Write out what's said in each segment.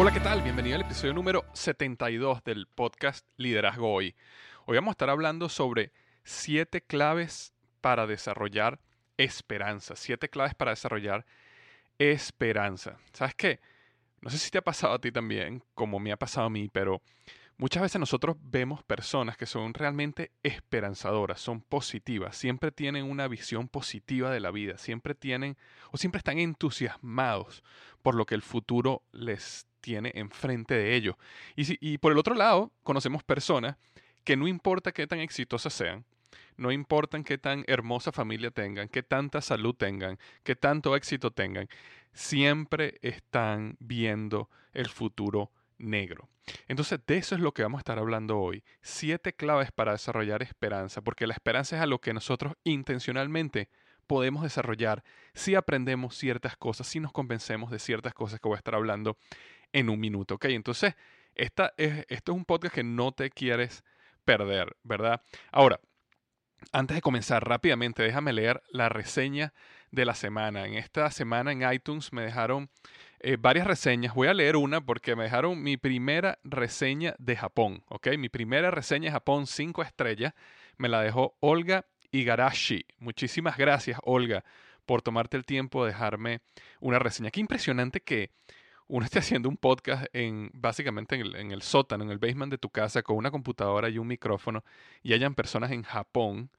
Hola, ¿qué tal? Bienvenido al episodio número 72 del podcast Liderazgo Hoy. Hoy vamos a estar hablando sobre siete claves para desarrollar esperanza. Siete claves para desarrollar esperanza. ¿Sabes qué? No sé si te ha pasado a ti también, como me ha pasado a mí, pero muchas veces nosotros vemos personas que son realmente esperanzadoras, son positivas, siempre tienen una visión positiva de la vida, siempre tienen o siempre están entusiasmados por lo que el futuro les tiene enfrente de ellos. Y, por el otro lado, conocemos personas que no importa qué tan exitosas sean, no importa qué tan hermosa familia tengan, qué tanta salud tengan, qué tanto éxito tengan, siempre están viendo el futuro negro. Entonces, de eso es lo que vamos a estar hablando hoy. Siete claves para desarrollar esperanza, porque la esperanza es a lo que nosotros intencionalmente podemos desarrollar si aprendemos ciertas cosas, si nos convencemos de ciertas cosas que voy a estar hablando en un minuto. ¿ok? Entonces, esta es, esto es un podcast que no te quieres perder, ¿verdad? Ahora, antes de comenzar rápidamente, déjame leer la reseña de la semana. En esta semana en iTunes me dejaron eh, varias reseñas. Voy a leer una porque me dejaron mi primera reseña de Japón, ¿ok? Mi primera reseña de Japón, cinco estrellas, me la dejó Olga Igarashi. Muchísimas gracias, Olga, por tomarte el tiempo de dejarme una reseña. Qué impresionante que uno esté haciendo un podcast en básicamente en el, sótano, en el basement de tu casa, con una computadora y un micrófono, y hayan personas en Japón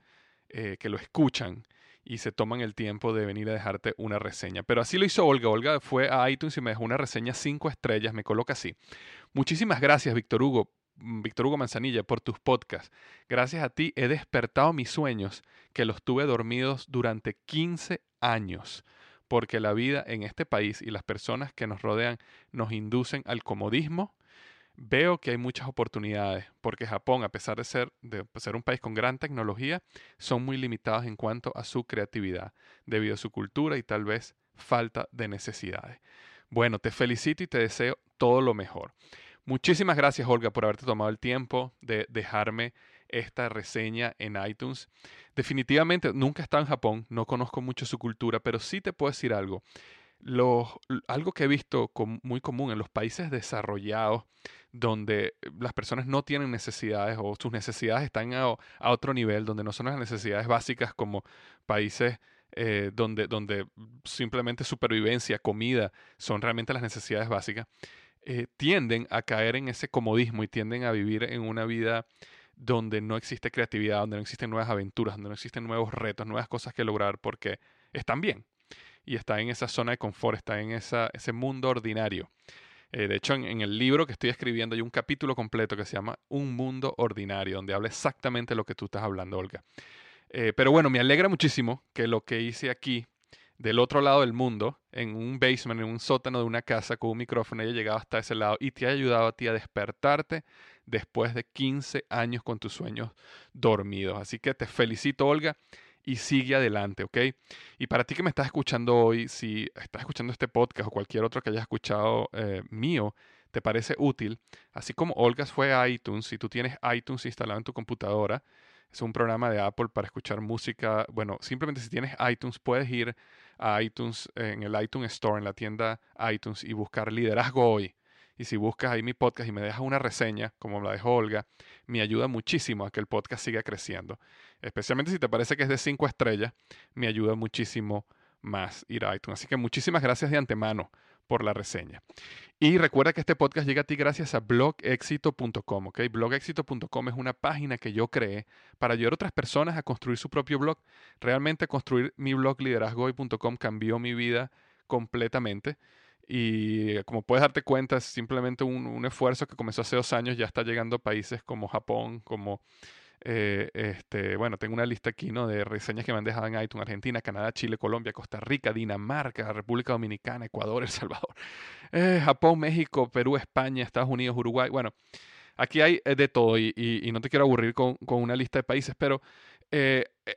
eh, que lo escuchan y se toman el tiempo de venir a dejarte una reseña. Pero así lo hizo Olga. Olga fue a iTunes y me dejó una reseña cinco estrellas, me coloca así. Muchísimas gracias, Víctor Hugo, Víctor Hugo Manzanilla, por tus podcasts. Gracias a ti he despertado mis sueños que los tuve dormidos durante 15 años porque la vida en este país y las personas que nos rodean nos inducen al comodismo, veo que hay muchas oportunidades, porque Japón, a pesar de ser, de ser un país con gran tecnología, son muy limitados en cuanto a su creatividad, debido a su cultura y tal vez falta de necesidades. Bueno, te felicito y te deseo todo lo mejor. Muchísimas gracias, Olga, por haberte tomado el tiempo de dejarme esta reseña en iTunes. Definitivamente nunca he estado en Japón, no conozco mucho su cultura, pero sí te puedo decir algo. algo que he visto muy común en los países desarrollados, donde las personas no tienen necesidades o sus necesidades están a, otro nivel, donde no son las necesidades básicas como países eh, donde, donde simplemente supervivencia, comida, son realmente las necesidades básicas, eh, tienden a caer en ese comodismo y tienden a vivir en una vida donde no existe creatividad, donde no existen nuevas aventuras, donde no existen nuevos retos, nuevas cosas que lograr, porque están bien. y está en esa zona de confort, está en ese mundo ordinario. Eh, de hecho, en, el libro que estoy escribiendo hay un capítulo completo que se llama Un mundo ordinario, donde habla exactamente lo que tú estás hablando, Olga. Eh, pero bueno, me alegra muchísimo que lo que hice aquí, del otro lado del mundo, en un basement, en un sótano de una casa con un micrófono, haya llegado hasta ese lado y te haya ayudado a ti a despertarte después de 15 años con tus sueños dormidos. Así que te felicito, Olga y sigue adelante, ¿ok? Y para ti que me estás escuchando hoy, si estás escuchando este podcast o cualquier otro que hayas escuchado eh, mío, te parece útil, así como Olgas fue a iTunes, si tú tienes iTunes instalado en tu computadora, es un programa de Apple para escuchar música. Bueno, simplemente si tienes iTunes, puedes ir a iTunes, en el iTunes Store, en la tienda iTunes, y buscar Liderazgo Hoy. Y si buscas ahí mi podcast y me dejas una reseña, como la dejó Olga, me ayuda muchísimo a que el podcast siga creciendo. Especialmente si te parece que es de cinco estrellas, me ayuda muchísimo más ir a iTunes. Así que muchísimas gracias de antemano por la reseña. Y recuerda que este podcast llega a ti gracias a blogexito.com, ¿ok? Blogexito.com es una página que yo creé para ayudar a otras personas a construir su propio blog. Realmente construir mi blog liderazgoy.com cambió mi vida completamente. Y como puedes darte cuenta, es simplemente un, esfuerzo que comenzó hace dos años, ya está llegando a países como Japón, como, eh, este, bueno, tengo una lista aquí, ¿no? De reseñas que me han dejado en iTunes, Argentina, Canadá, Chile, Colombia, Costa Rica, Dinamarca, República Dominicana, Ecuador, El Salvador, eh, Japón, México, Perú, España, Estados Unidos, Uruguay, bueno, aquí hay eh, de todo y, y, no te quiero aburrir con, con, una lista de países, pero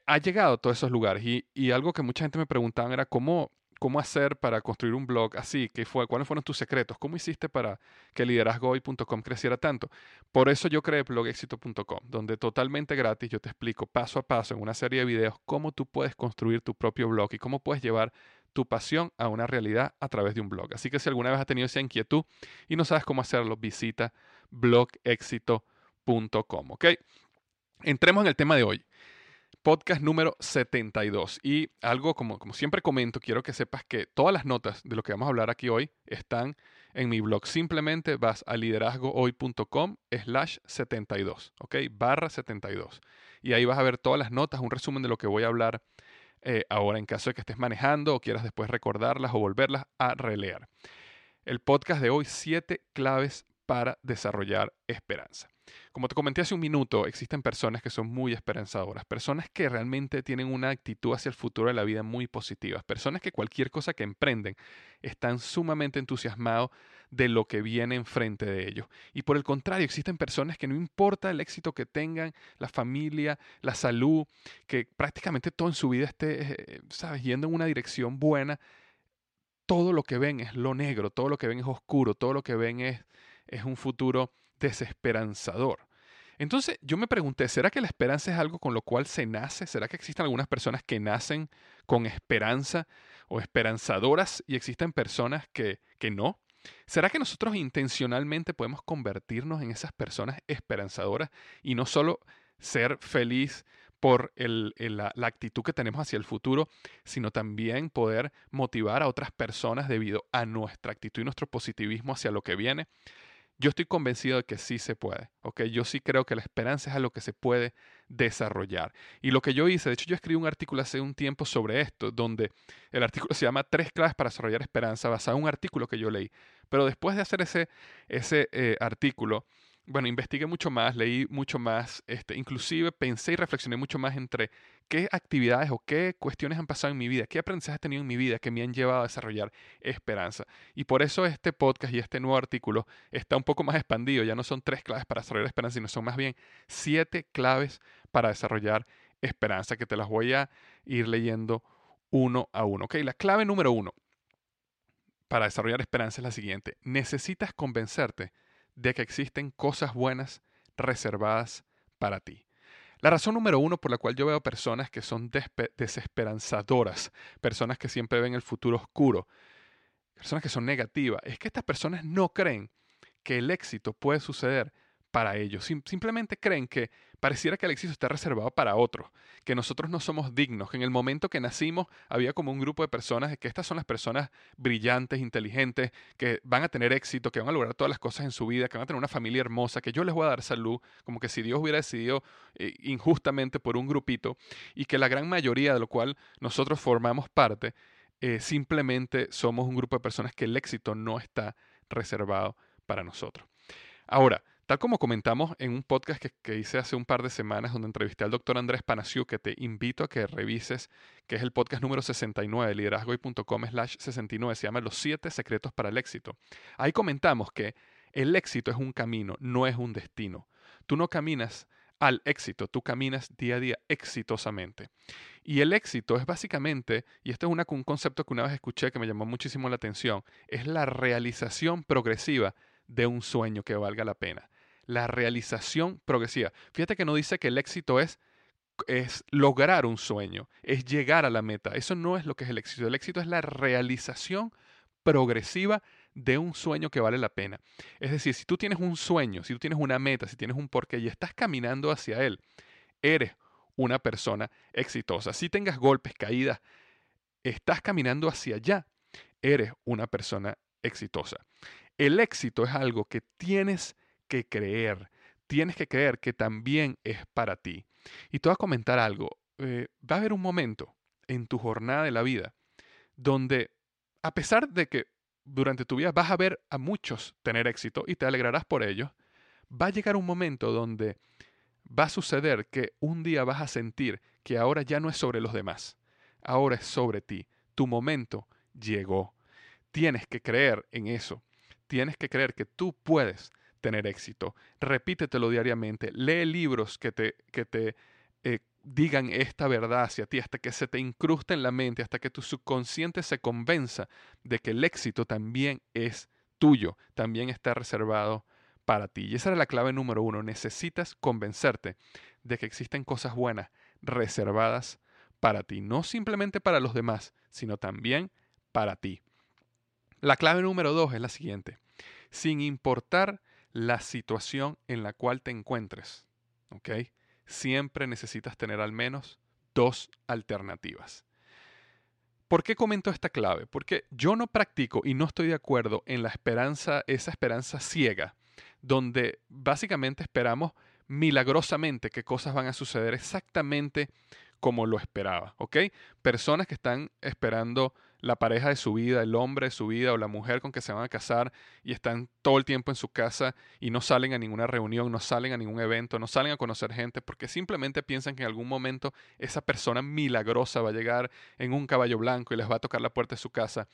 ha llegado a todos esos lugares y, y algo que mucha gente me preguntaba era cómo cómo hacer para construir un blog así, ¿Qué fue, cuáles fueron tus secretos, cómo hiciste para que liderazgohoy.com creciera tanto. Por eso yo creé blogexito.com, donde totalmente gratis yo te explico paso a paso en una serie de videos cómo tú puedes construir tu propio blog y cómo puedes llevar tu pasión a una realidad a través de un blog. Así que si alguna vez has tenido esa inquietud y no sabes cómo hacerlo, visita blogexito.com, ¿ok? Entremos en el tema de hoy podcast número 72. Y algo como, como siempre comento, quiero que sepas que todas las notas de lo que vamos a hablar aquí hoy están en mi blog. Simplemente vas a liderazgohoy.com slash 72, ¿ok? Barra 72. Y ahí vas a ver todas las notas, un resumen de lo que voy a hablar eh, ahora en caso de que estés manejando o quieras después recordarlas o volverlas a releer. El podcast de hoy, 7 claves para desarrollar esperanza. Como te comenté hace un minuto, existen personas que son muy esperanzadoras, personas que realmente tienen una actitud hacia el futuro de la vida muy positiva, personas que cualquier cosa que emprenden están sumamente entusiasmados de lo que viene enfrente de ellos. Y por el contrario, existen personas que no importa el éxito que tengan, la familia, la salud, que prácticamente todo en su vida esté, eh, sabes, yendo en una dirección buena, todo lo que ven es lo negro, todo lo que ven es oscuro, todo lo que ven es, es un futuro desesperanzador. Entonces yo me pregunté, ¿será que la esperanza es algo con lo cual se nace? ¿Será que existen algunas personas que nacen con esperanza o esperanzadoras y existen personas que, que no? ¿Será que nosotros intencionalmente podemos convertirnos en esas personas esperanzadoras y no solo ser feliz por la, la, actitud que tenemos hacia el futuro, sino también poder motivar a otras personas debido a nuestra actitud y nuestro positivismo hacia lo que viene? Yo estoy convencido de que sí se puede, ¿ok? Yo sí creo que la esperanza es algo que se puede desarrollar. Y lo que yo hice, de hecho yo escribí un artículo hace un tiempo sobre esto, donde el artículo se llama Tres claves para desarrollar esperanza, basado en un artículo que yo leí. Pero después de hacer ese, ese eh, artículo, bueno, investigué mucho más, leí mucho más, este, inclusive pensé y reflexioné mucho más entre qué actividades o qué cuestiones han pasado en mi vida, qué aprendizajes he tenido en mi vida que me han llevado a desarrollar esperanza. Y por eso este podcast y este nuevo artículo está un poco más expandido, ya no son tres claves para desarrollar esperanza, sino son más bien siete claves para desarrollar esperanza, que te las voy a ir leyendo uno a uno. Ok, la clave número uno para desarrollar esperanza es la siguiente. Necesitas convencerte de que existen cosas buenas reservadas para ti. La razón número uno por la cual yo veo personas que son desesperanzadoras, personas que siempre ven el futuro oscuro, personas que son negativas, es que estas personas no creen que el éxito puede suceder para ellos. simplemente creen que pareciera que el éxito está reservado para otros, que nosotros no somos dignos, que en el momento que nacimos había como un grupo de personas, que estas son las personas brillantes, inteligentes, que van a tener éxito, que van a lograr todas las cosas en su vida, que van a tener una familia hermosa, que yo les voy a dar salud, como que si Dios hubiera decidido eh, injustamente por un grupito, y que la gran mayoría de lo cual nosotros formamos parte, eh, simplemente somos un grupo de personas que el éxito no está reservado para nosotros. Ahora, tal como comentamos en un podcast que, hice hace un par de semanas donde entrevisté al doctor Andrés Panaciu, que te invito a que revises, que es el podcast número 69, liderazgoy.com slash 69, se llama Los siete secretos para el éxito. Ahí comentamos que el éxito es un camino, no es un destino. Tú no caminas al éxito, tú caminas día a día exitosamente. Y el éxito es básicamente, y esto es un concepto que una vez escuché que me llamó muchísimo la atención, es la realización progresiva de un sueño que valga la pena. La realización progresiva. Fíjate que no dice que el éxito es, es lograr un sueño, es llegar a la meta. Eso no es lo que es el éxito. El éxito es la realización progresiva de un sueño que vale la pena. Es decir, si tú tienes un sueño, si tú tienes una meta, si tienes un porqué y estás caminando hacia él, eres una persona exitosa. Si tengas golpes, caídas, estás caminando hacia allá, eres una persona exitosa. El éxito es algo que tienes que creer. Tienes que creer que también es para ti. Y te voy a comentar algo. Eh, va a haber un momento en tu jornada de la vida donde, a pesar de que durante tu vida vas a ver a muchos tener éxito y te alegrarás por ello, va a llegar un momento donde va a suceder que un día vas a sentir que ahora ya no es sobre los demás, ahora es sobre ti. Tu momento llegó. Tienes que creer en eso. Tienes que creer que tú puedes tener éxito. Repítetelo diariamente. Lee libros que te, que te eh, digan esta verdad hacia ti, hasta que se te incruste en la mente, hasta que tu subconsciente se convenza de que el éxito también es tuyo, también está reservado para ti. Y esa era la clave número uno. Necesitas convencerte de que existen cosas buenas reservadas para ti, no simplemente para los demás, sino también para ti. La clave número dos es la siguiente. Sin importar la situación en la cual te encuentres, ¿ok? siempre necesitas tener al menos dos alternativas. ¿Por qué comento esta clave? Porque yo no practico y no estoy de acuerdo en la esperanza, esa esperanza ciega, donde básicamente esperamos milagrosamente que cosas van a suceder exactamente como lo esperaba, ¿ok? Personas que están esperando la pareja de su vida, el hombre de su vida o la mujer con que se van a casar y están todo el tiempo en su casa y no salen a ninguna reunión, no salen a ningún evento, no salen a conocer gente porque simplemente piensan que en algún momento esa persona milagrosa va a llegar en un caballo blanco y les va a tocar la puerta de su casa.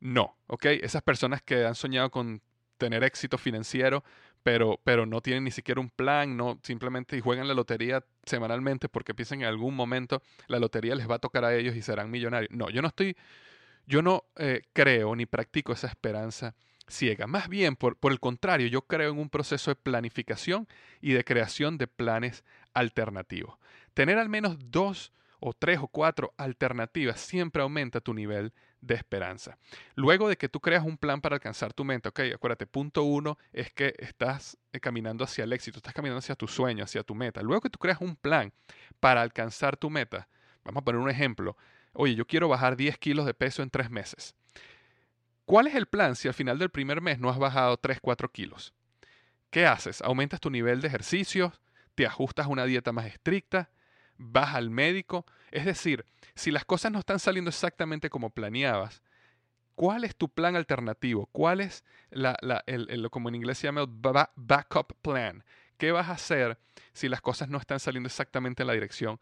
No, ¿ok? Esas personas que han soñado con tener éxito financiero, pero, pero no tienen ni siquiera un plan, no simplemente juegan la lotería semanalmente porque piensan que en algún momento la lotería les va a tocar a ellos y serán millonarios. No, yo no estoy yo no eh, creo ni practico esa esperanza ciega. Más bien, por, el contrario, yo creo en un proceso de planificación y de creación de planes alternativos. Tener al menos dos o tres o cuatro alternativas siempre aumenta tu nivel de esperanza. Luego de que tú creas un plan para alcanzar tu meta, ok, acuérdate, punto uno es que estás eh, caminando hacia el éxito, estás caminando hacia tu sueño, hacia tu meta. Luego que tú creas un plan para alcanzar tu meta, vamos a poner un ejemplo, oye, yo quiero bajar 10 kilos de peso en tres meses. ¿Cuál es el plan si al final del primer mes no has bajado 3, 4 kilos? ¿Qué haces? ¿Aumentas tu nivel de ejercicio? ¿Te ajustas a una dieta más estricta? ¿Vas al médico? Es decir, si las cosas no están saliendo exactamente como planeabas, ¿cuál es tu plan alternativo? ¿Cuál es la, el, como en inglés se llama backup plan? ¿Qué vas a hacer si las cosas no están saliendo exactamente en la dirección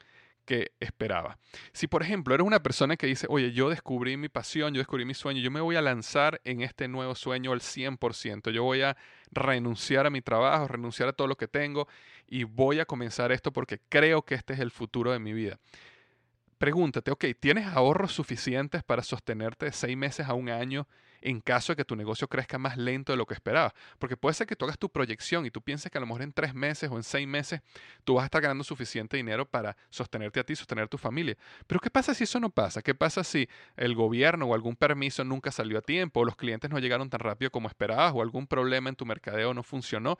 que esperaba. Si, por ejemplo, eres una persona que dice, oye, yo descubrí mi pasión, yo descubrí mi sueño, yo me voy a lanzar en este nuevo sueño al 100%, yo voy a renunciar a mi trabajo, renunciar a todo lo que tengo y voy a comenzar esto porque creo que este es el futuro de mi vida. Pregúntate, ok, ¿tienes ahorros suficientes para sostenerte de seis meses a un año en caso de que tu negocio crezca más lento de lo que esperabas. Porque puede ser que tú hagas tu proyección y tú pienses que a lo mejor en tres meses o en seis meses tú vas a estar ganando suficiente dinero para sostenerte a ti, sostener a tu familia. Pero ¿qué pasa si eso no pasa? ¿Qué pasa si el gobierno o algún permiso nunca salió a tiempo o los clientes no llegaron tan rápido como esperabas o algún problema en tu mercadeo no funcionó?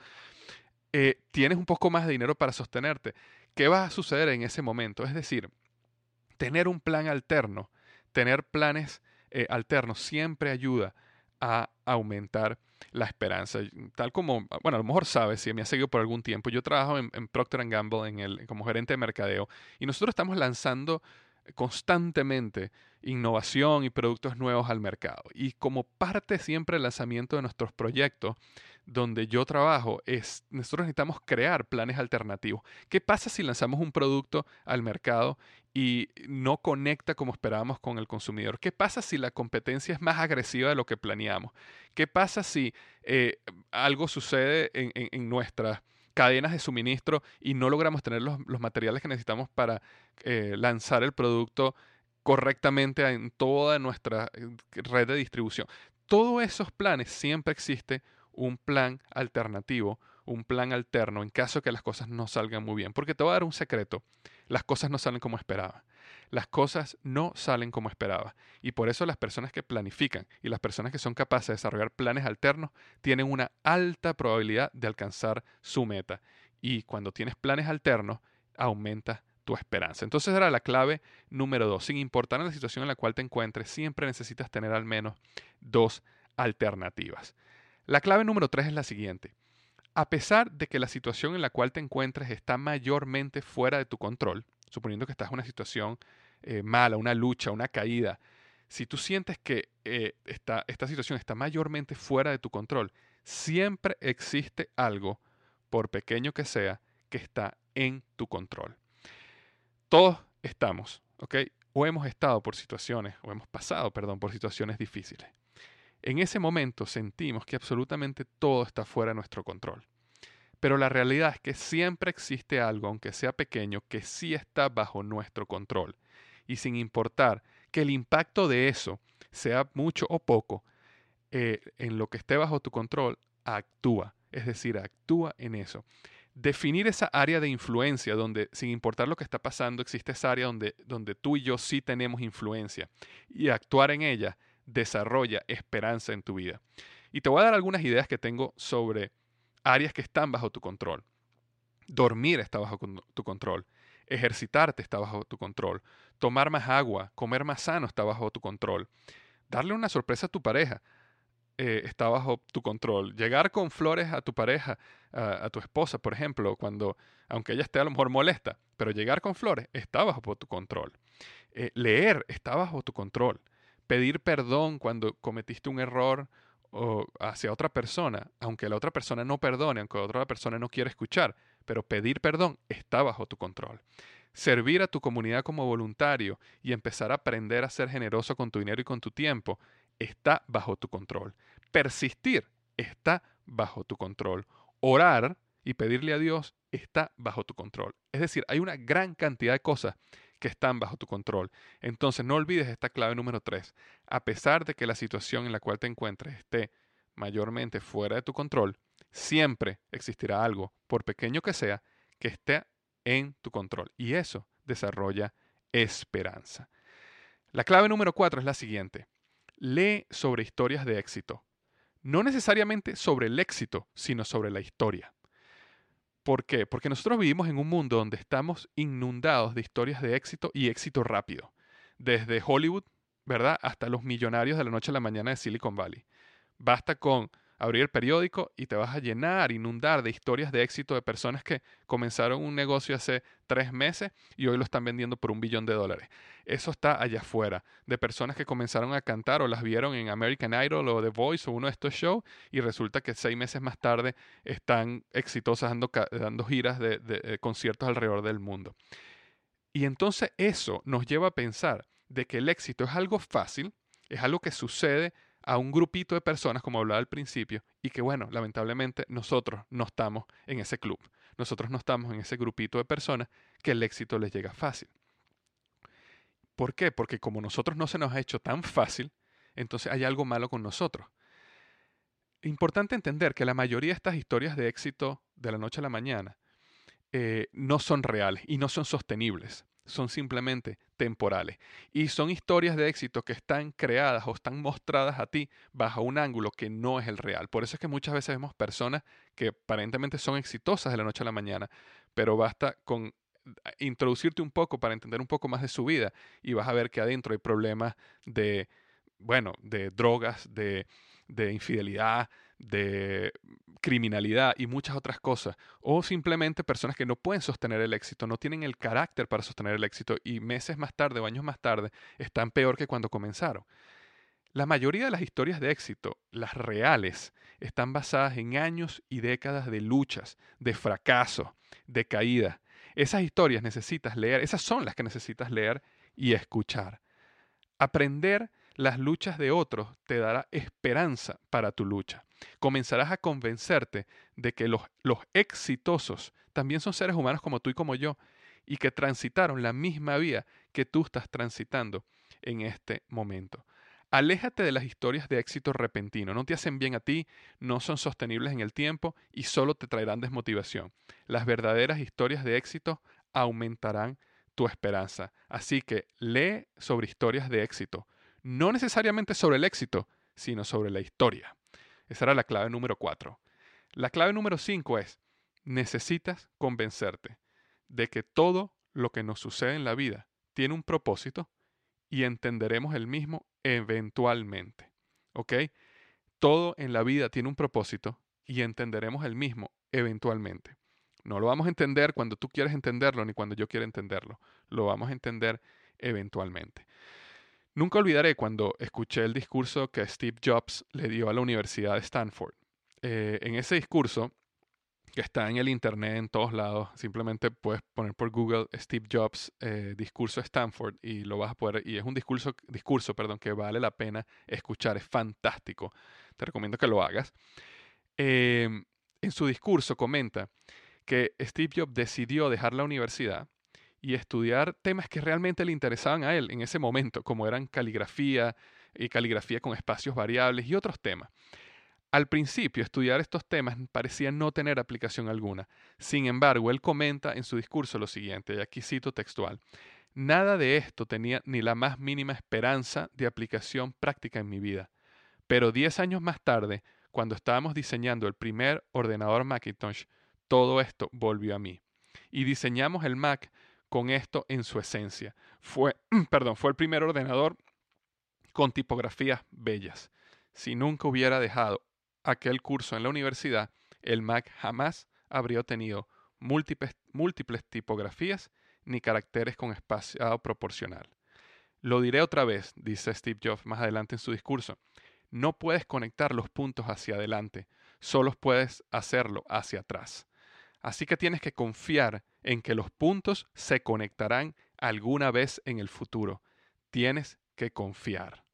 Eh, tienes un poco más de dinero para sostenerte. ¿Qué va a suceder en ese momento? Es decir, tener un plan alterno, tener planes eh, alterno siempre ayuda a aumentar la esperanza. Tal como, bueno, a lo mejor sabes, si me has seguido por algún tiempo, yo trabajo en, Procter Gamble en el, como gerente de mercadeo y nosotros estamos lanzando constantemente innovación y productos nuevos al mercado. Y como parte siempre del lanzamiento de nuestros proyectos, donde yo trabajo, es nosotros necesitamos crear planes alternativos. ¿Qué pasa si lanzamos un producto al mercado y no conecta como esperábamos con el consumidor? ¿Qué pasa si la competencia es más agresiva de lo que planeamos? ¿Qué pasa si eh, algo sucede en, nuestras cadenas de suministro y no logramos tener los, materiales que necesitamos para eh, lanzar el producto correctamente en toda nuestra eh, red de distribución. Todos esos planes siempre existe un plan alternativo, un plan alterno en caso que las cosas no salgan muy bien. Porque te voy a dar un secreto, las cosas no salen como esperaba. Las cosas no salen como esperaba. Y por eso las personas que planifican y las personas que son capaces de desarrollar planes alternos tienen una alta probabilidad de alcanzar su meta. Y cuando tienes planes alternos, aumenta tu esperanza. Entonces era la clave número dos. Sin importar la situación en la cual te encuentres, siempre necesitas tener al menos dos alternativas. La clave número tres es la siguiente. A pesar de que la situación en la cual te encuentres está mayormente fuera de tu control, suponiendo que estás en una situación eh, mala, una lucha, una caída, si tú sientes que eh, esta, esta situación está mayormente fuera de tu control, siempre existe algo, por pequeño que sea, que está en tu control. Todos estamos, ¿ok? O hemos estado por situaciones, o hemos pasado, perdón, por situaciones difíciles. En ese momento sentimos que absolutamente todo está fuera de nuestro control. Pero la realidad es que siempre existe algo, aunque sea pequeño, que sí está bajo nuestro control. Y sin importar que el impacto de eso sea mucho o poco, eh, en lo que esté bajo tu control, actúa. Es decir, actúa en eso definir esa área de influencia donde, sin importar lo que está pasando, existe esa área donde, donde tú y yo sí tenemos influencia y actuar en ella desarrolla esperanza en tu vida. Y te voy a dar algunas ideas que tengo sobre áreas que están bajo tu control. Dormir está bajo tu control. Ejercitarte está bajo tu control. Tomar más agua, comer más sano está bajo tu control. Darle una sorpresa a tu pareja. Eh, está bajo tu control. Llegar con flores a tu pareja, a, tu esposa, por ejemplo, cuando, aunque ella esté a lo mejor molesta, pero llegar con flores está bajo tu control. Eh, leer está bajo tu control. Pedir perdón cuando cometiste un error o hacia otra persona, aunque la otra persona no perdone, aunque la otra persona no quiera escuchar, pero pedir perdón está bajo tu control. Servir a tu comunidad como voluntario y empezar a aprender a ser generoso con tu dinero y con tu tiempo está bajo tu control. Persistir está bajo tu control. Orar y pedirle a Dios está bajo tu control. Es decir, hay una gran cantidad de cosas que están bajo tu control. Entonces no olvides esta clave número tres. A pesar de que la situación en la cual te encuentres esté mayormente fuera de tu control, siempre existirá algo, por pequeño que sea, que esté en tu control. Y eso desarrolla esperanza. La clave número cuatro es la siguiente. Lee sobre historias de éxito. No necesariamente sobre el éxito, sino sobre la historia. ¿Por qué? Porque nosotros vivimos en un mundo donde estamos inundados de historias de éxito y éxito rápido. Desde Hollywood, ¿verdad? Hasta los millonarios de la noche a la mañana de Silicon Valley. Basta con abrir el periódico y te vas a llenar, inundar de historias de éxito de personas que comenzaron un negocio hace tres meses y hoy lo están vendiendo por un billón de dólares. Eso está allá afuera, de personas que comenzaron a cantar o las vieron en American Idol o The Voice o uno de estos shows y resulta que seis meses más tarde están exitosas dando, dando giras de, de conciertos alrededor del mundo. Y entonces eso nos lleva a pensar de que el éxito es algo fácil, es algo que sucede a un grupito de personas, como hablaba al principio, y que bueno, lamentablemente nosotros no estamos en ese club. Nosotros no estamos en ese grupito de personas que el éxito les llega fácil. ¿Por qué? Porque como nosotros no se nos ha hecho tan fácil, entonces hay algo malo con nosotros. Importante entender que la mayoría de estas historias de éxito de la noche a la mañana eh, no son reales y no son sostenibles son simplemente temporales. Y son historias de éxito que están creadas o están mostradas a ti bajo un ángulo que no es el real. Por eso es que muchas veces vemos personas que aparentemente son exitosas de la noche a la mañana, pero basta con eh, introducirte un poco para entender un poco más de su vida y vas a ver que adentro hay problemas de, bueno, de drogas, de, de infidelidad, de criminalidad y muchas otras cosas, o simplemente personas que no pueden sostener el éxito, no tienen el carácter para sostener el éxito y meses más tarde o años más tarde están peor que cuando comenzaron. La mayoría de las historias de éxito, las reales, están basadas en años y décadas de luchas, de fracaso, de caídas. Esas historias necesitas leer, esas son las que necesitas leer y escuchar. Aprender las luchas de otros te dará esperanza para tu lucha. Comenzarás a convencerte de que los, los exitosos también son seres humanos como tú y como yo y que transitaron la misma vía que tú estás transitando en este momento. Aléjate de las historias de éxito repentino, no te hacen bien a ti, no son sostenibles en el tiempo y solo te traerán desmotivación. Las verdaderas historias de éxito aumentarán tu esperanza. Así que lee sobre historias de éxito, no necesariamente sobre el éxito, sino sobre la historia. Esa era la clave número cuatro. La clave número cinco es, necesitas convencerte de que todo lo que nos sucede en la vida tiene un propósito y entenderemos el mismo eventualmente. ¿Ok? Todo en la vida tiene un propósito y entenderemos el mismo eventualmente. No lo vamos a entender cuando tú quieres entenderlo ni cuando yo quiera entenderlo. Lo vamos a entender eventualmente. Nunca olvidaré cuando escuché el discurso que Steve Jobs le dio a la Universidad de Stanford. Eh, en ese discurso, que está en el internet en todos lados. Simplemente puedes poner por Google Steve Jobs eh, discurso Stanford y lo vas a poder. Y es un discurso, discurso perdón, que vale la pena escuchar. Es fantástico. Te recomiendo que lo hagas. Em, en su discurso comenta que Steve Jobs decidió dejar la universidad y estudiar temas que realmente le interesaban a él en ese momento, como eran caligrafía y caligrafía con espacios variables y otros temas. Al principio, estudiar estos temas parecía no tener aplicación alguna. Sin embargo, él comenta en su discurso lo siguiente, y aquí cito textual, Nada de esto tenía ni la más mínima esperanza de aplicación práctica en mi vida. Pero diez años más tarde, cuando estábamos diseñando el primer ordenador Macintosh, todo esto volvió a mí. Y diseñamos el Mac con esto en su esencia. Fue, perdón, fue el primer ordenador con tipografías bellas. Si nunca hubiera dejado aquel curso en la universidad, el Mac jamás habría tenido múltiples, múltiples tipografías ni caracteres con espacio proporcional. Lo diré otra vez, dice Steve Jobs más adelante en su discurso. No puedes conectar los puntos hacia adelante, solo puedes hacerlo hacia atrás. Así que tienes que confiar en que los puntos se conectarán alguna vez en el futuro. Tienes que confiar.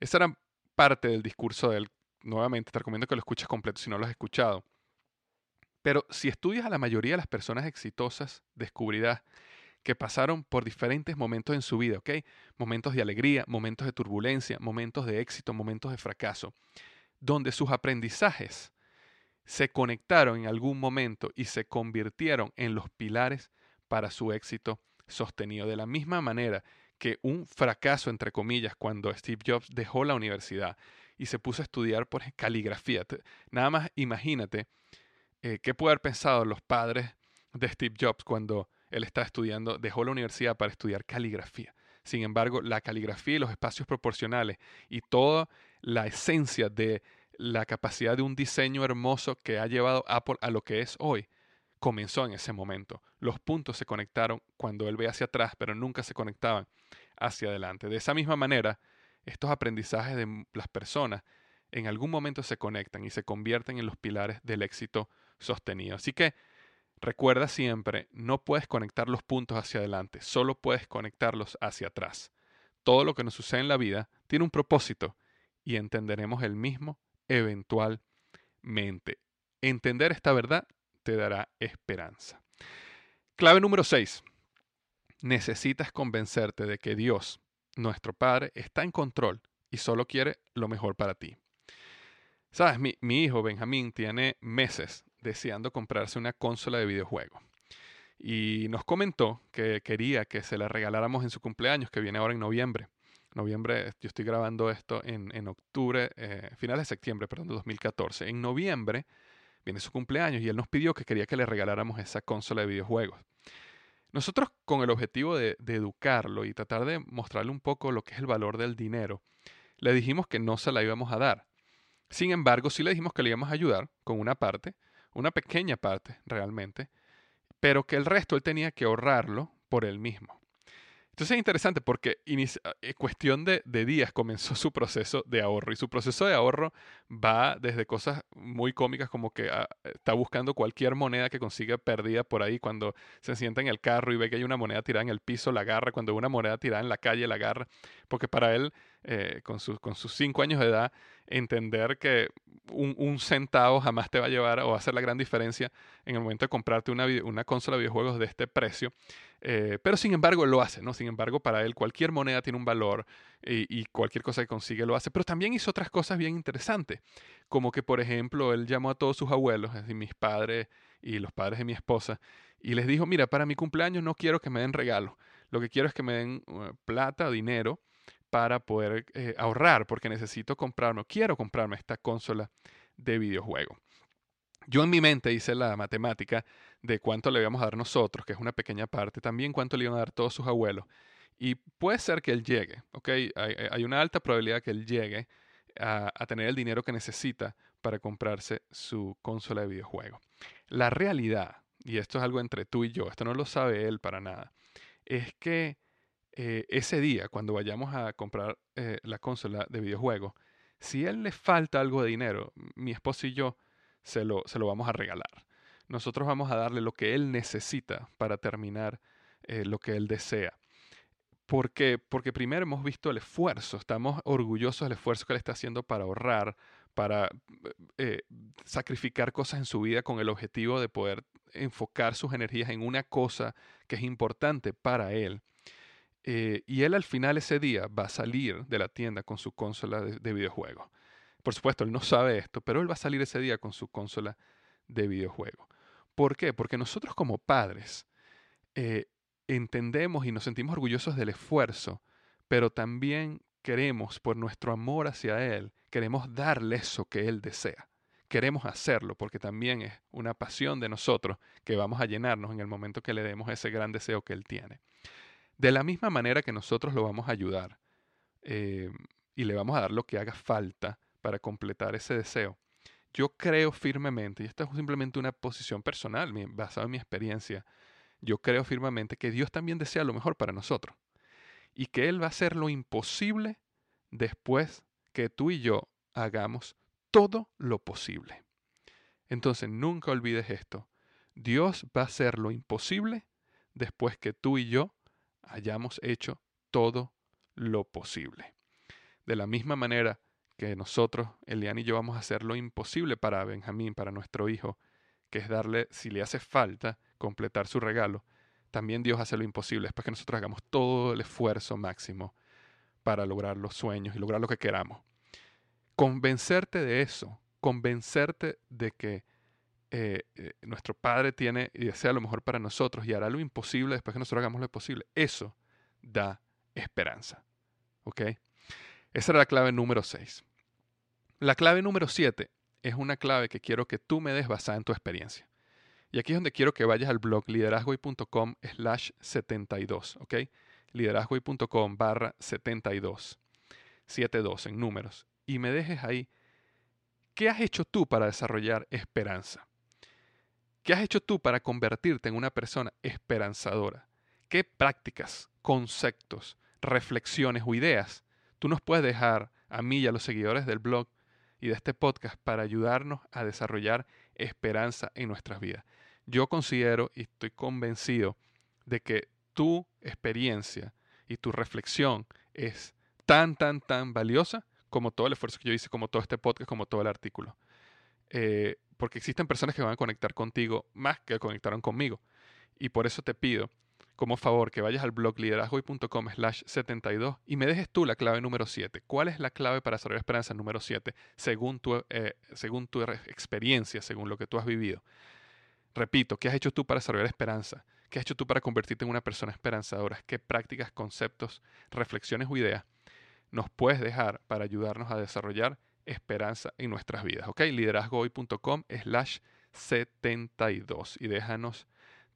Esa era parte del discurso del nuevamente te recomiendo que lo escuches completo si no lo has escuchado. Pero si estudias a la mayoría de las personas exitosas, descubrirás que pasaron por diferentes momentos en su vida, ¿ok? Momentos de alegría, momentos de turbulencia, momentos de éxito, momentos de fracaso, donde sus aprendizajes se conectaron en algún momento y se convirtieron en los pilares para su éxito sostenido. De la misma manera que un fracaso, entre comillas, cuando Steve Jobs dejó la universidad y se puso a estudiar por caligrafía. Nada más imagínate eh, qué puede haber pensado los padres de Steve Jobs cuando él estaba estudiando, dejó la universidad para estudiar caligrafía. Sin embargo, la caligrafía y los espacios proporcionales y toda la esencia de la capacidad de un diseño hermoso que ha llevado Apple a lo que es hoy, comenzó en ese momento. Los puntos se conectaron cuando él ve hacia atrás, pero nunca se conectaban hacia adelante. De esa misma manera, estos aprendizajes de las personas en algún momento se conectan y se convierten en los pilares del éxito sostenido. Así que recuerda siempre, no puedes conectar los puntos hacia adelante, solo puedes conectarlos hacia atrás. Todo lo que nos sucede en la vida tiene un propósito y entenderemos el mismo eventualmente. Entender esta verdad te dará esperanza. Clave número 6. Necesitas convencerte de que Dios nuestro Padre está en control y solo quiere lo mejor para ti. Sabes, mi, hijo Benjamín tiene meses deseando comprarse una consola de videojuegos. Y nos comentó que quería que se la regaláramos en su cumpleaños, que viene ahora en noviembre. Noviembre, yo estoy grabando esto en, octubre, eh, finales de septiembre, perdón, de 2014. En noviembre viene su cumpleaños y él nos pidió que quería que le regaláramos esa consola de videojuegos. Nosotros con el objetivo de, educarlo y tratar de mostrarle un poco lo que es el valor del dinero, le dijimos que no se la íbamos a dar. Sin embargo, sí le dijimos que le íbamos a ayudar con una parte, una pequeña parte realmente, pero que el resto él tenía que ahorrarlo por él mismo. Entonces es interesante porque en eh, cuestión de, días comenzó su proceso de ahorro y su proceso de ahorro va desde cosas muy cómicas como que ah, está buscando cualquier moneda que consiga perdida por ahí cuando se sienta en el carro y ve que hay una moneda tirada en el piso, la agarra, cuando ve una moneda tirada en la calle, la agarra, porque para él, eh, con, con sus cinco años de edad, entender que un, centavo jamás te va a llevar o va a hacer la gran diferencia en el momento de comprarte una, una consola de videojuegos de este precio. Eh, pero sin embargo lo hace, ¿no? Sin embargo, para él cualquier moneda tiene un valor y, cualquier cosa que consigue lo hace. Pero también hizo otras cosas bien interesantes, como que, por ejemplo, él llamó a todos sus abuelos, es decir, mis padres y los padres de mi esposa, y les dijo, mira, para mi cumpleaños no quiero que me den regalos, lo que quiero es que me den uh, plata dinero para poder eh, ahorrar, porque necesito comprarme, quiero comprarme esta consola de videojuego. Yo en mi mente hice la matemática de cuánto le íbamos a dar nosotros, que es una pequeña parte, también cuánto le iban a dar todos sus abuelos. Y puede ser que él llegue, ¿ok? Hay, una alta probabilidad que él llegue a, a, tener el dinero que necesita para comprarse su consola de videojuego. La realidad, y esto es algo entre tú y yo, esto no lo sabe él para nada, es que eh, ese día, cuando vayamos a comprar eh, la consola de videojuegos, si a él le falta algo de dinero, mi esposo y yo se lo, se lo vamos a regalar. Nosotros vamos a darle lo que él necesita para terminar eh, lo que él desea. Porque primero hemos visto el esfuerzo, estamos orgullosos del esfuerzo que él está haciendo para ahorrar, para sacrificar cosas en su vida con el objetivo de poder enfocar sus energías en una cosa que es importante para él. Eh, y él al final ese día va a salir de la tienda con su consola de, videojuegos. Por supuesto, él no sabe esto, pero él va a salir ese día con su consola de videojuego. ¿Por qué? Porque nosotros como padres eh, entendemos y nos sentimos orgullosos del esfuerzo, pero también queremos, por nuestro amor hacia Él, queremos darle eso que Él desea. Queremos hacerlo porque también es una pasión de nosotros que vamos a llenarnos en el momento que le demos ese gran deseo que Él tiene. De la misma manera que nosotros lo vamos a ayudar eh, y le vamos a dar lo que haga falta para completar ese deseo, yo creo firmemente, y esta es simplemente una posición personal basada en mi experiencia, yo creo firmemente que Dios también desea lo mejor para nosotros y que Él va a hacer lo imposible después que tú y yo hagamos todo lo posible. Entonces nunca olvides esto. Dios va a hacer lo imposible después que tú y yo hayamos hecho todo lo posible. De la misma manera que nosotros, Elian y yo, vamos a hacer lo imposible para Benjamín, para nuestro hijo, que es darle, si le hace falta, completar su regalo, también Dios hace lo imposible, es para que nosotros hagamos todo el esfuerzo máximo para lograr los sueños y lograr lo que queramos. Convencerte de eso, convencerte de que eh, eh, nuestro Padre tiene y desea lo mejor para nosotros y hará lo imposible después que nosotros hagamos lo posible. Eso da esperanza. ¿Ok? Esa era la clave número 6. La clave número 7 es una clave que quiero que tú me des basada en tu experiencia. Y aquí es donde quiero que vayas al blog liderazgoy.com slash 72, ¿ok? liderazgoy.com barra 72, 72 en números. Y me dejes ahí, ¿qué has hecho tú para desarrollar esperanza? ¿Qué has hecho tú para convertirte en una persona esperanzadora? ¿Qué prácticas, conceptos, reflexiones o ideas tú nos puedes dejar a mí y a los seguidores del blog y de este podcast para ayudarnos a desarrollar esperanza en nuestras vidas? Yo considero y estoy convencido de que tu experiencia y tu reflexión es tan, tan, tan valiosa como todo el esfuerzo que yo hice, como todo este podcast, como todo el artículo. Eh, porque existen personas que van a conectar contigo más que conectaron conmigo. Y por eso te pido, como favor, que vayas al blog liderazgoy.com slash 72 y me dejes tú la clave número 7. ¿Cuál es la clave para desarrollar esperanza número 7 según tu, eh, según tu experiencia, según lo que tú has vivido? Repito, ¿qué has hecho tú para desarrollar esperanza? ¿Qué has hecho tú para convertirte en una persona esperanzadora? ¿Qué prácticas, conceptos, reflexiones o ideas nos puedes dejar para ayudarnos a desarrollar esperanza en nuestrazvidas. ¿Ok? Liderazgohoy.com slash 72 y déjanos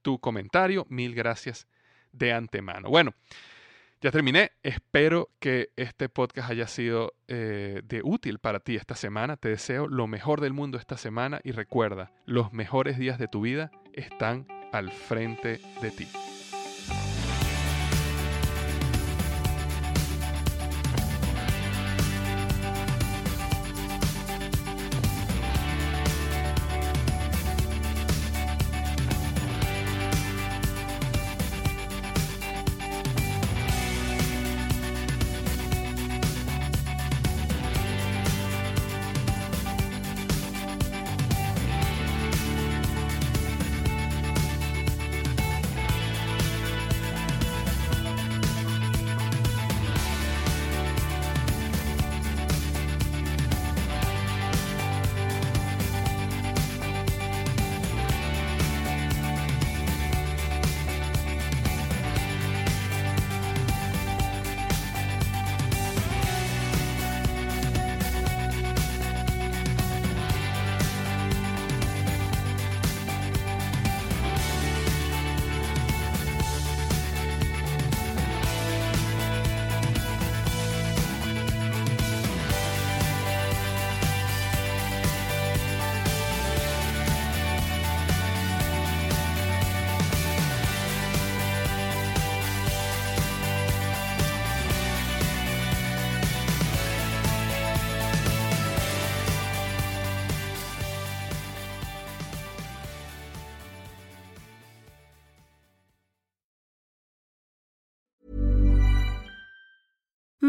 tu comentario. Mil gracias de antemano. Bueno, Ya terminé. Espero que este podcast haya sido eh, de útil para ti esta semana. Te deseo lo mejor del mundo esta semana y recuerda, los mejores días de tu vida están al frente de ti.